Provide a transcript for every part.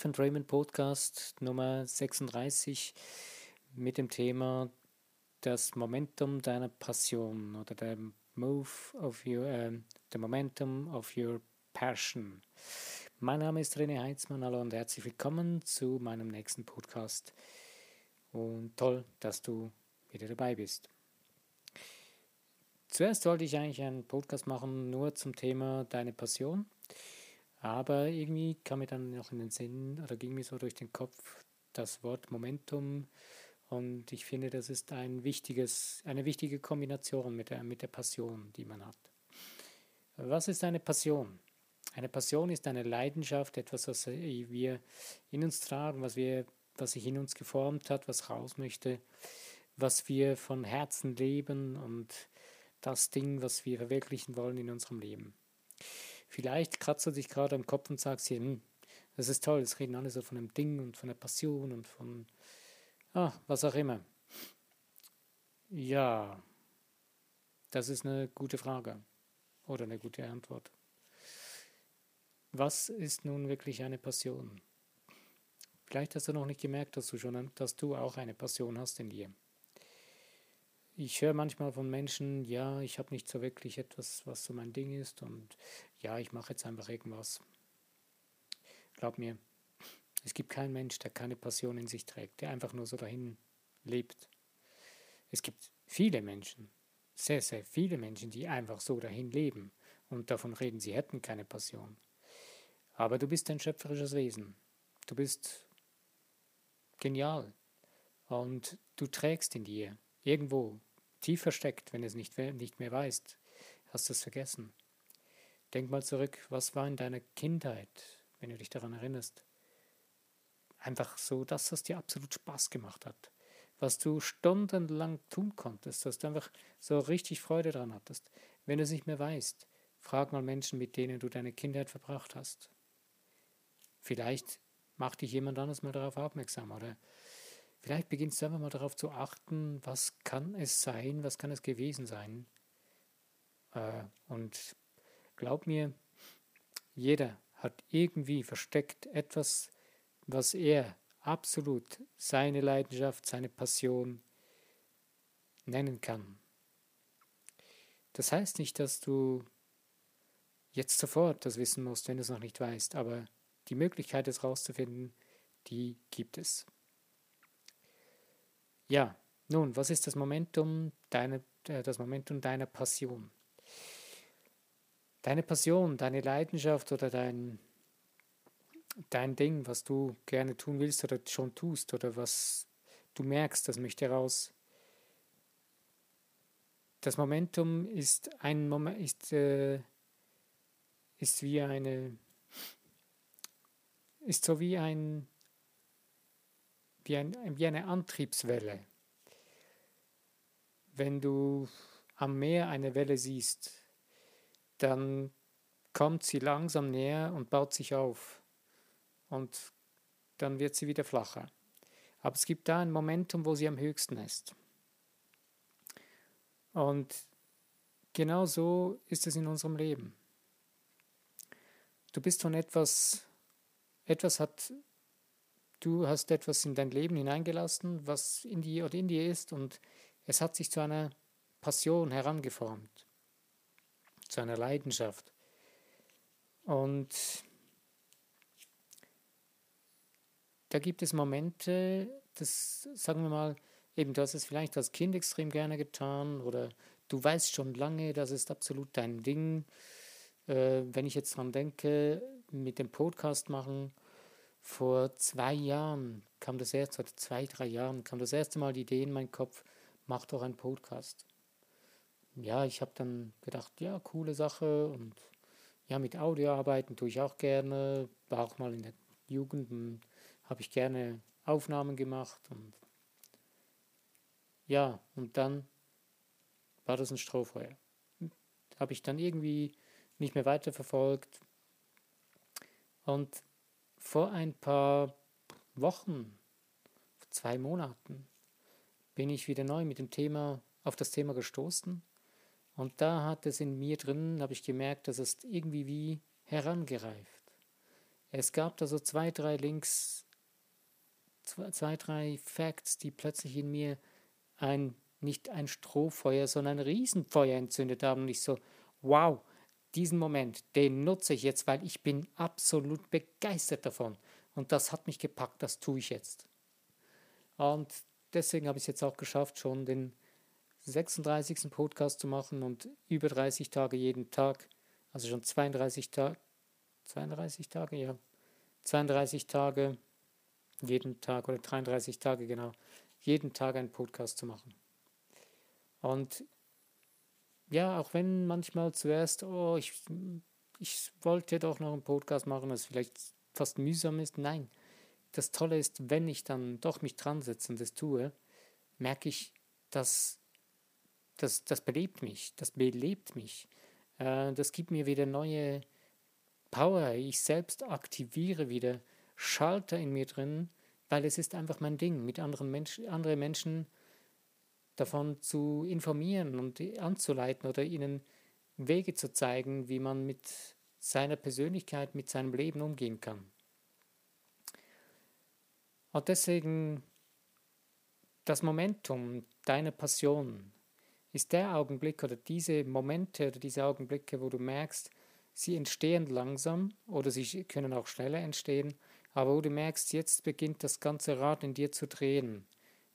Life and Raymond Podcast Nummer 36 mit dem Thema das Momentum deiner Passion oder der Move of your, äh, the Momentum of your Passion. Mein Name ist René Heitzmann, hallo und herzlich willkommen zu meinem nächsten Podcast. Und toll, dass du wieder dabei bist. Zuerst wollte ich eigentlich einen Podcast machen nur zum Thema deine Passion. Aber irgendwie kam mir dann noch in den Sinn oder ging mir so durch den Kopf das Wort Momentum. Und ich finde, das ist ein wichtiges, eine wichtige Kombination mit der, mit der Passion, die man hat. Was ist eine Passion? Eine Passion ist eine Leidenschaft, etwas, was wir in uns tragen, was, wir, was sich in uns geformt hat, was raus möchte, was wir von Herzen leben und das Ding, was wir verwirklichen wollen in unserem Leben. Vielleicht kratzt du dich gerade am Kopf und sagst hier, hm, das ist toll, es reden alle so von einem Ding und von der Passion und von, ah, was auch immer. Ja, das ist eine gute Frage oder eine gute Antwort. Was ist nun wirklich eine Passion? Vielleicht hast du noch nicht gemerkt, dass du schon, dass du auch eine Passion hast in dir ich höre manchmal von Menschen, ja, ich habe nicht so wirklich etwas, was so mein Ding ist und ja, ich mache jetzt einfach irgendwas. Glaub mir, es gibt keinen Mensch, der keine Passion in sich trägt, der einfach nur so dahin lebt. Es gibt viele Menschen, sehr, sehr viele Menschen, die einfach so dahin leben und davon reden, sie hätten keine Passion. Aber du bist ein schöpferisches Wesen. Du bist genial und du trägst in dir irgendwo tief versteckt, wenn du es nicht, nicht mehr weißt, hast du es vergessen. Denk mal zurück, was war in deiner Kindheit, wenn du dich daran erinnerst? Einfach so das, was dir absolut Spaß gemacht hat, was du stundenlang tun konntest, dass du einfach so richtig Freude daran hattest. Wenn du es nicht mehr weißt, frag mal Menschen, mit denen du deine Kindheit verbracht hast. Vielleicht macht dich jemand anders mal darauf aufmerksam oder Vielleicht beginnst du einfach mal darauf zu achten, was kann es sein, was kann es gewesen sein. Äh, und glaub mir, jeder hat irgendwie versteckt etwas, was er absolut seine Leidenschaft, seine Passion nennen kann. Das heißt nicht, dass du jetzt sofort das wissen musst, wenn du es noch nicht weißt, aber die Möglichkeit, es rauszufinden, die gibt es. Ja, nun, was ist das Momentum deiner, äh, das Momentum deiner Passion? Deine Passion, deine Leidenschaft oder dein, dein Ding, was du gerne tun willst oder schon tust oder was du merkst, das möchte raus. Das Momentum ist ein Moment, ist, äh, ist wie eine, ist so wie ein wie, ein, wie eine Antriebswelle. Wenn du am Meer eine Welle siehst, dann kommt sie langsam näher und baut sich auf. Und dann wird sie wieder flacher. Aber es gibt da ein Momentum, wo sie am höchsten ist. Und genau so ist es in unserem Leben. Du bist von etwas, etwas hat Du hast etwas in dein Leben hineingelassen, was in dir oder in dir ist, und es hat sich zu einer Passion herangeformt, zu einer Leidenschaft. Und da gibt es Momente, das sagen wir mal, eben du hast es vielleicht als Kind extrem gerne getan oder du weißt schon lange, das ist absolut dein Ding. Äh, wenn ich jetzt dran denke, mit dem Podcast machen, vor zwei Jahren kam das erste, oder zwei, drei Jahren kam das erste Mal die Idee in meinen Kopf, mach doch einen Podcast. Ja, ich habe dann gedacht, ja, coole Sache und ja, mit Audio arbeiten tue ich auch gerne, war auch mal in der Jugend, habe ich gerne Aufnahmen gemacht und ja, und dann war das ein Strohfeuer. Habe ich dann irgendwie nicht mehr weiterverfolgt und vor ein paar Wochen, zwei Monaten, bin ich wieder neu mit dem Thema auf das Thema gestoßen. Und da hat es in mir drin, habe ich gemerkt, dass es irgendwie wie herangereift. Es gab da so zwei, drei Links, zwei, zwei, drei Facts, die plötzlich in mir ein, nicht ein Strohfeuer, sondern ein Riesenfeuer entzündet haben. Und ich so, wow, diesen Moment, den nutze ich jetzt, weil ich bin absolut begeistert davon. Und das hat mich gepackt, das tue ich jetzt. Und deswegen habe ich es jetzt auch geschafft, schon den 36. Podcast zu machen und über 30 Tage jeden Tag, also schon 32 Tage, 32 Tage, ja, 32 Tage jeden Tag oder 33 Tage genau, jeden Tag einen Podcast zu machen. Und ja, auch wenn manchmal zuerst, oh, ich, ich wollte doch noch einen Podcast machen, das vielleicht fast mühsam ist, nein. Das Tolle ist, wenn ich dann doch mich dran setze und das tue, merke ich, dass das, das belebt mich, das belebt mich. Äh, das gibt mir wieder neue Power. Ich selbst aktiviere wieder Schalter in mir drin, weil es ist einfach mein Ding, mit anderen Menschen, andere Menschen davon zu informieren und anzuleiten oder ihnen Wege zu zeigen, wie man mit seiner Persönlichkeit, mit seinem Leben umgehen kann. Und deswegen das Momentum deiner Passion ist der Augenblick oder diese Momente oder diese Augenblicke, wo du merkst, sie entstehen langsam oder sie können auch schneller entstehen, aber wo du merkst, jetzt beginnt das ganze Rad in dir zu drehen.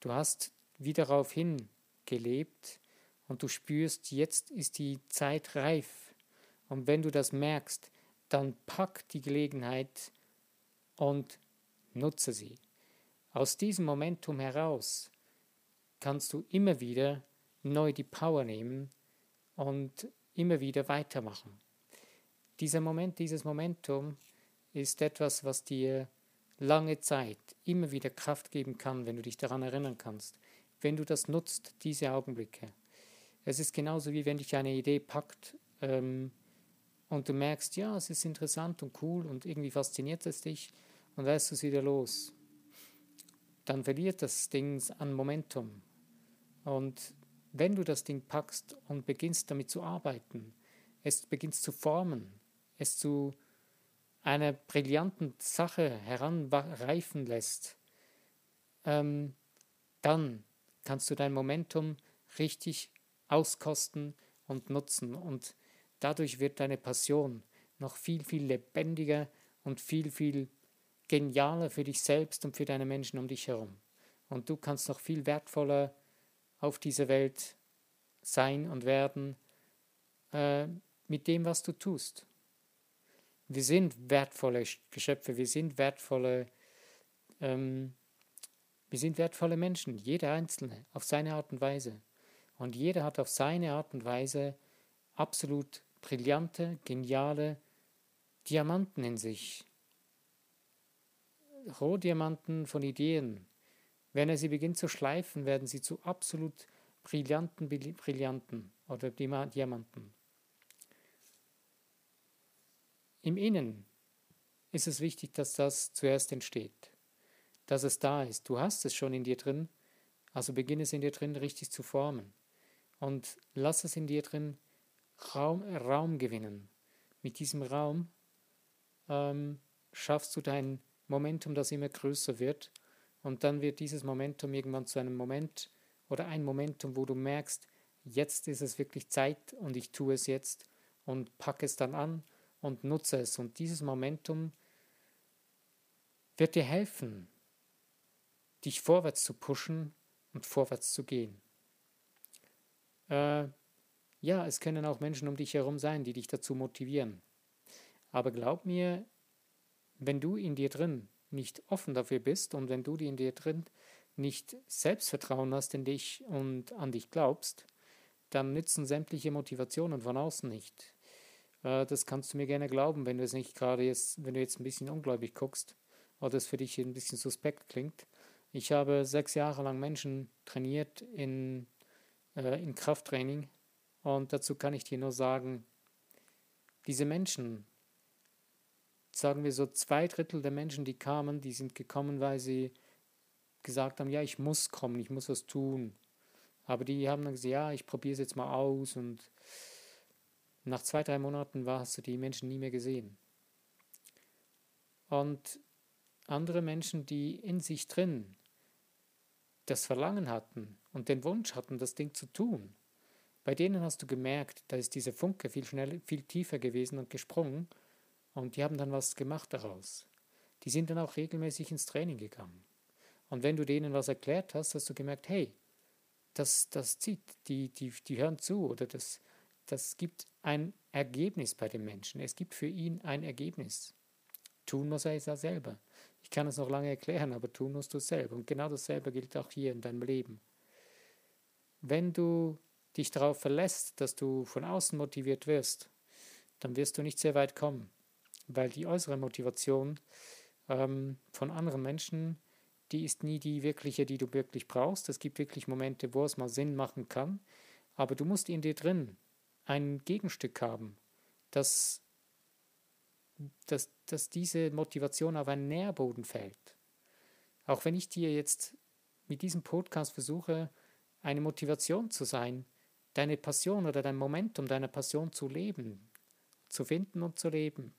Du hast wie darauf hingelebt und du spürst, jetzt ist die Zeit reif. Und wenn du das merkst, dann pack die Gelegenheit und nutze sie. Aus diesem Momentum heraus kannst du immer wieder neu die Power nehmen und immer wieder weitermachen. Dieser Moment, dieses Momentum ist etwas, was dir lange Zeit immer wieder Kraft geben kann, wenn du dich daran erinnern kannst, wenn du das nutzt, diese Augenblicke. Es ist genauso wie wenn dich eine Idee packt ähm, und du merkst, ja, es ist interessant und cool und irgendwie fasziniert es dich und lässt es wieder los. Dann verliert das Ding an Momentum. Und wenn du das Ding packst und beginnst damit zu arbeiten, es beginnst zu formen, es zu einer brillanten Sache heranreifen lässt, ähm, dann kannst du dein Momentum richtig auskosten und nutzen und dadurch wird deine Passion noch viel, viel lebendiger und viel, viel genialer für dich selbst und für deine Menschen um dich herum. Und du kannst noch viel wertvoller auf dieser Welt sein und werden äh, mit dem, was du tust. Wir sind wertvolle Geschöpfe, wir sind wertvolle, ähm, wir sind wertvolle Menschen, jeder Einzelne, auf seine Art und Weise. Und jeder hat auf seine Art und Weise absolut brillante, geniale Diamanten in sich. Rohdiamanten von Ideen. Wenn er sie beginnt zu schleifen, werden sie zu absolut brillanten Brillanten oder Diamanten. Im Innen ist es wichtig, dass das zuerst entsteht, dass es da ist. Du hast es schon in dir drin, also beginne es in dir drin richtig zu formen und lass es in dir drin Raum, Raum gewinnen. Mit diesem Raum ähm, schaffst du dein Momentum, das immer größer wird und dann wird dieses Momentum irgendwann zu einem Moment oder ein Momentum, wo du merkst, jetzt ist es wirklich Zeit und ich tue es jetzt und packe es dann an und nutze es. Und dieses Momentum wird dir helfen, dich vorwärts zu pushen und vorwärts zu gehen. Äh, ja, es können auch Menschen um dich herum sein, die dich dazu motivieren. Aber glaub mir, wenn du in dir drin nicht offen dafür bist und wenn du in dir drin nicht Selbstvertrauen hast in dich und an dich glaubst, dann nützen sämtliche Motivationen von außen nicht. Äh, das kannst du mir gerne glauben, wenn du es nicht gerade jetzt, wenn du jetzt ein bisschen ungläubig guckst oder es für dich ein bisschen suspekt klingt. Ich habe sechs Jahre lang Menschen trainiert in, äh, in Krafttraining und dazu kann ich dir nur sagen, diese Menschen, sagen wir so zwei Drittel der Menschen, die kamen, die sind gekommen, weil sie gesagt haben, ja, ich muss kommen, ich muss was tun. Aber die haben dann gesagt, ja, ich probiere es jetzt mal aus und nach zwei, drei Monaten hast du die Menschen nie mehr gesehen. Und andere Menschen, die in sich drin das Verlangen hatten und den Wunsch hatten, das Ding zu tun, bei denen hast du gemerkt, da ist dieser Funke viel schneller, viel tiefer gewesen und gesprungen und die haben dann was gemacht daraus. Die sind dann auch regelmäßig ins Training gegangen. Und wenn du denen was erklärt hast, hast du gemerkt, hey, das, das zieht, die, die, die hören zu oder das, das gibt ein Ergebnis bei dem Menschen. Es gibt für ihn ein Ergebnis. Tun muss er es ja selber. Ich kann es noch lange erklären, aber tun musst du es selber. Und genau dasselbe gilt auch hier in deinem Leben. Wenn du dich darauf verlässt, dass du von außen motiviert wirst, dann wirst du nicht sehr weit kommen, weil die äußere Motivation ähm, von anderen Menschen, die ist nie die wirkliche, die du wirklich brauchst. Es gibt wirklich Momente, wo es mal Sinn machen kann, aber du musst in dir drin ein Gegenstück haben, das, das, dass diese Motivation auf einen Nährboden fällt. Auch wenn ich dir jetzt mit diesem Podcast versuche, eine Motivation zu sein, deine Passion oder dein Momentum deiner Passion zu leben, zu finden und zu leben,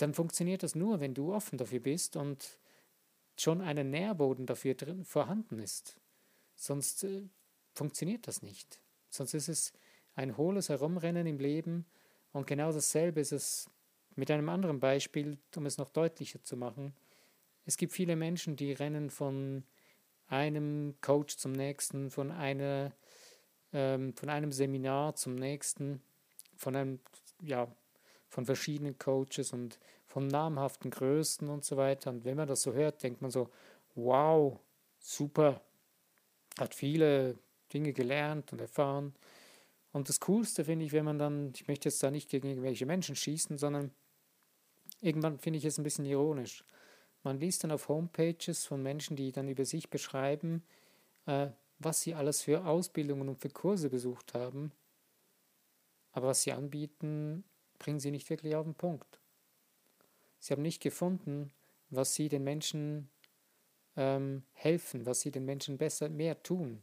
dann funktioniert das nur, wenn du offen dafür bist und schon ein Nährboden dafür drin vorhanden ist. Sonst äh, funktioniert das nicht. Sonst ist es ein hohles Herumrennen im Leben und genau dasselbe ist es mit einem anderen Beispiel, um es noch deutlicher zu machen. Es gibt viele Menschen, die rennen von einem Coach zum nächsten, von, einer, ähm, von einem Seminar zum nächsten, von einem, ja, von verschiedenen Coaches und von namhaften Größen und so weiter. Und wenn man das so hört, denkt man so, wow, super, hat viele Dinge gelernt und erfahren. Und das Coolste finde ich, wenn man dann, ich möchte jetzt da nicht gegen irgendwelche Menschen schießen, sondern irgendwann finde ich es ein bisschen ironisch. Man liest dann auf Homepages von Menschen, die dann über sich beschreiben, äh, was sie alles für Ausbildungen und für Kurse besucht haben. Aber was sie anbieten, bringen sie nicht wirklich auf den Punkt. Sie haben nicht gefunden, was sie den Menschen ähm, helfen, was sie den Menschen besser mehr tun,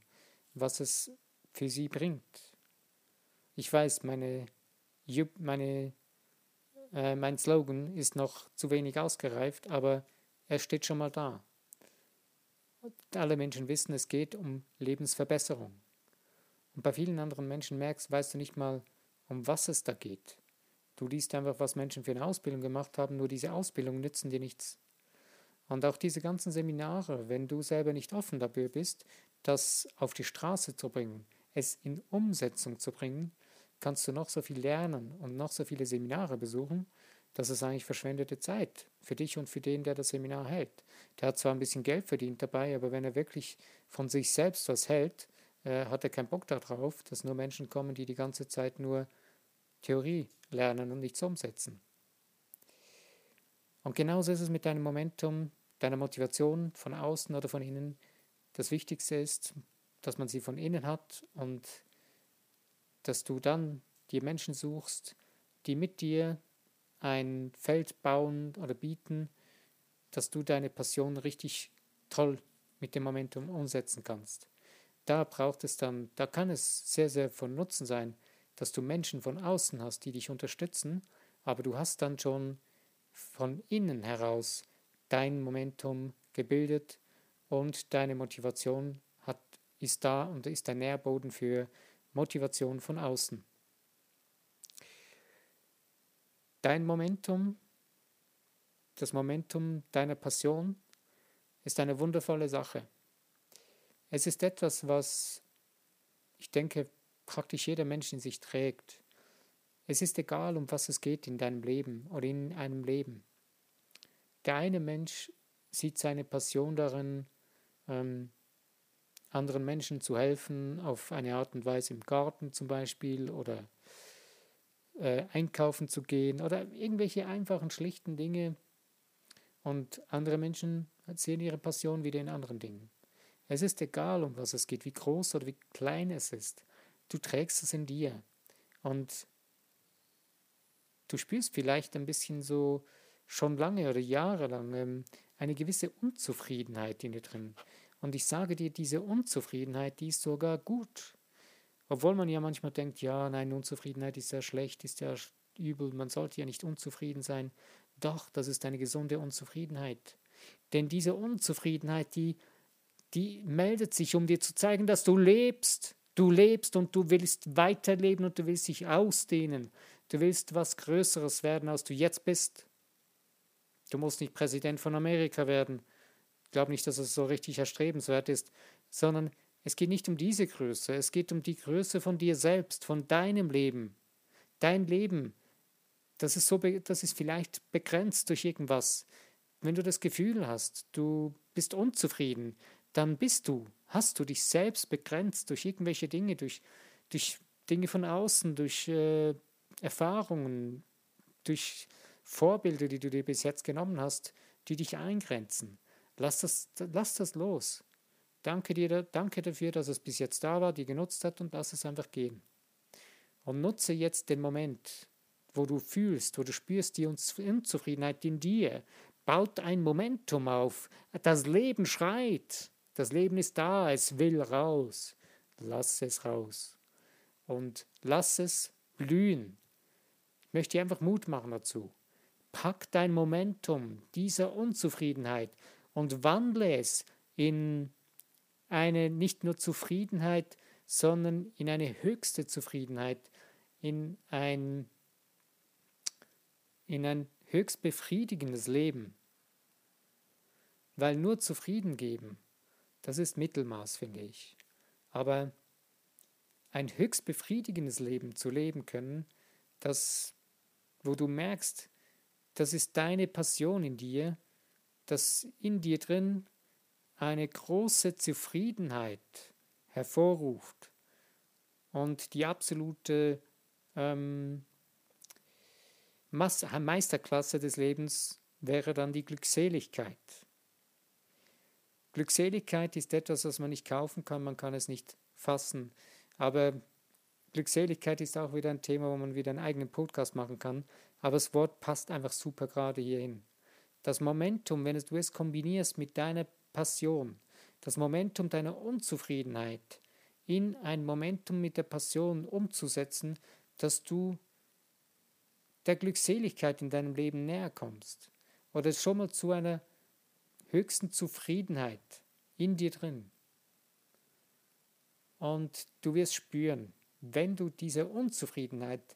was es für sie bringt. Ich weiß, meine, meine, äh, mein Slogan ist noch zu wenig ausgereift, aber er steht schon mal da. Alle Menschen wissen, es geht um Lebensverbesserung. Und bei vielen anderen Menschen merkst, weißt du nicht mal, um was es da geht. Du liest einfach, was Menschen für eine Ausbildung gemacht haben, nur diese Ausbildungen nützen dir nichts. Und auch diese ganzen Seminare, wenn du selber nicht offen dafür bist, das auf die Straße zu bringen, es in Umsetzung zu bringen, kannst du noch so viel lernen und noch so viele Seminare besuchen, das ist eigentlich verschwendete Zeit für dich und für den, der das Seminar hält. Der hat zwar ein bisschen Geld verdient dabei, aber wenn er wirklich von sich selbst was hält, äh, hat er keinen Bock darauf, dass nur Menschen kommen, die die ganze Zeit nur Theorie lernen und nichts umsetzen. Und genauso ist es mit deinem Momentum, deiner Motivation von außen oder von innen. Das Wichtigste ist, dass man sie von innen hat und dass du dann die Menschen suchst, die mit dir ein Feld bauen oder bieten, dass du deine Passion richtig toll mit dem Momentum umsetzen kannst. Da braucht es dann, da kann es sehr, sehr von Nutzen sein, dass du Menschen von außen hast, die dich unterstützen, aber du hast dann schon von innen heraus dein Momentum gebildet und deine Motivation hat, ist da und ist der Nährboden für Motivation von außen. Dein Momentum, das Momentum deiner Passion ist eine wundervolle Sache. Es ist etwas, was ich denke, praktisch jeder Mensch in sich trägt. Es ist egal, um was es geht in deinem Leben oder in einem Leben. Der eine Mensch sieht seine Passion darin, ähm, anderen Menschen zu helfen, auf eine Art und Weise im Garten zum Beispiel oder äh, einkaufen zu gehen oder irgendwelche einfachen, schlichten Dinge. Und andere Menschen sehen ihre Passion wieder in anderen Dingen. Es ist egal, um was es geht, wie groß oder wie klein es ist. Du trägst es in dir. Und du spürst vielleicht ein bisschen so schon lange oder jahrelang ähm, eine gewisse Unzufriedenheit in dir drin. Und ich sage dir, diese Unzufriedenheit, die ist sogar gut. Obwohl man ja manchmal denkt, ja, nein, Unzufriedenheit ist ja schlecht, ist ja übel, man sollte ja nicht unzufrieden sein. Doch, das ist eine gesunde Unzufriedenheit. Denn diese Unzufriedenheit, die, die meldet sich, um dir zu zeigen, dass du lebst. Du lebst und du willst weiterleben und du willst dich ausdehnen. Du willst was Größeres werden, als du jetzt bist. Du musst nicht Präsident von Amerika werden. Ich glaube nicht, dass es so richtig erstrebenswert ist, sondern es geht nicht um diese Größe, es geht um die Größe von dir selbst, von deinem Leben. Dein Leben, das ist, so, das ist vielleicht begrenzt durch irgendwas. Wenn du das Gefühl hast, du bist unzufrieden, dann bist du, hast du dich selbst begrenzt durch irgendwelche Dinge, durch, durch Dinge von außen, durch äh, Erfahrungen, durch Vorbilder, die du dir bis jetzt genommen hast, die dich eingrenzen. Lass das, lass das los. Danke dir, danke dafür, dass es bis jetzt da war, die genutzt hat und lass es einfach gehen. Und nutze jetzt den Moment, wo du fühlst, wo du spürst die Unzufriedenheit in dir. Baut ein Momentum auf. Das Leben schreit. Das Leben ist da, es will raus. Lass es raus. Und lass es blühen. Ich möchte dir einfach Mut machen dazu. Pack dein Momentum dieser Unzufriedenheit und wandle es in eine nicht nur Zufriedenheit, sondern in eine höchste Zufriedenheit, in ein, in ein höchst befriedigendes Leben. Weil nur zufrieden geben, das ist Mittelmaß, finde ich. Aber ein höchst befriedigendes Leben zu leben können, das, wo du merkst, das ist deine Passion in dir, dass in dir drin eine große Zufriedenheit hervorruft und die absolute ähm, Meisterklasse des Lebens wäre dann die Glückseligkeit. Glückseligkeit ist etwas, was man nicht kaufen kann, man kann es nicht fassen. Aber Glückseligkeit ist auch wieder ein Thema, wo man wieder einen eigenen Podcast machen kann. Aber das Wort passt einfach super gerade hierhin. Das Momentum, wenn du es kombinierst mit deiner Passion, das Momentum deiner Unzufriedenheit in ein Momentum mit der Passion umzusetzen, dass du der Glückseligkeit in deinem Leben näher kommst oder schon mal zu einer höchsten Zufriedenheit in dir drin. Und du wirst spüren, wenn du diese Unzufriedenheit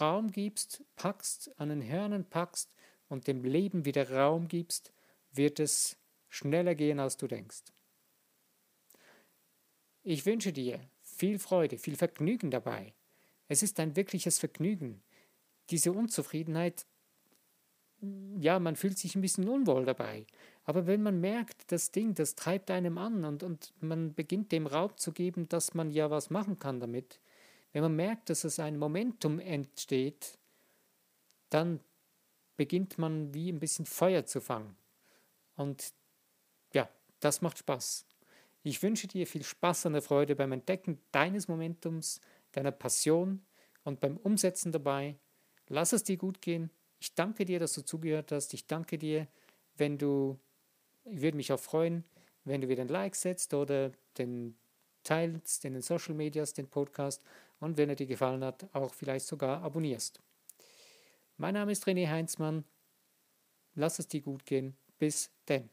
Raum gibst, packst, an den Hörnern packst und dem Leben wieder Raum gibst, wird es schneller gehen, als du denkst. Ich wünsche dir viel Freude, viel Vergnügen dabei. Es ist ein wirkliches Vergnügen. Diese Unzufriedenheit, ja, man fühlt sich ein bisschen unwohl dabei. Aber wenn man merkt, das Ding, das treibt einem an und, und man beginnt dem Raum zu geben, dass man ja was machen kann damit, wenn man merkt, dass es ein Momentum entsteht, dann beginnt man wie ein bisschen Feuer zu fangen. Und ja, das macht Spaß. Ich wünsche dir viel Spaß und Freude beim Entdecken deines Momentums, deiner Passion und beim Umsetzen dabei. Lass es dir gut gehen. Ich danke dir, dass du zugehört hast. Ich danke dir, wenn du, ich würde mich auch freuen, wenn du wieder ein Like setzt oder den teilst in den Social Medias, den Podcast und wenn er dir gefallen hat, auch vielleicht sogar abonnierst. Mein Name ist René Heinzmann. Lass es dir gut gehen. Bis denn.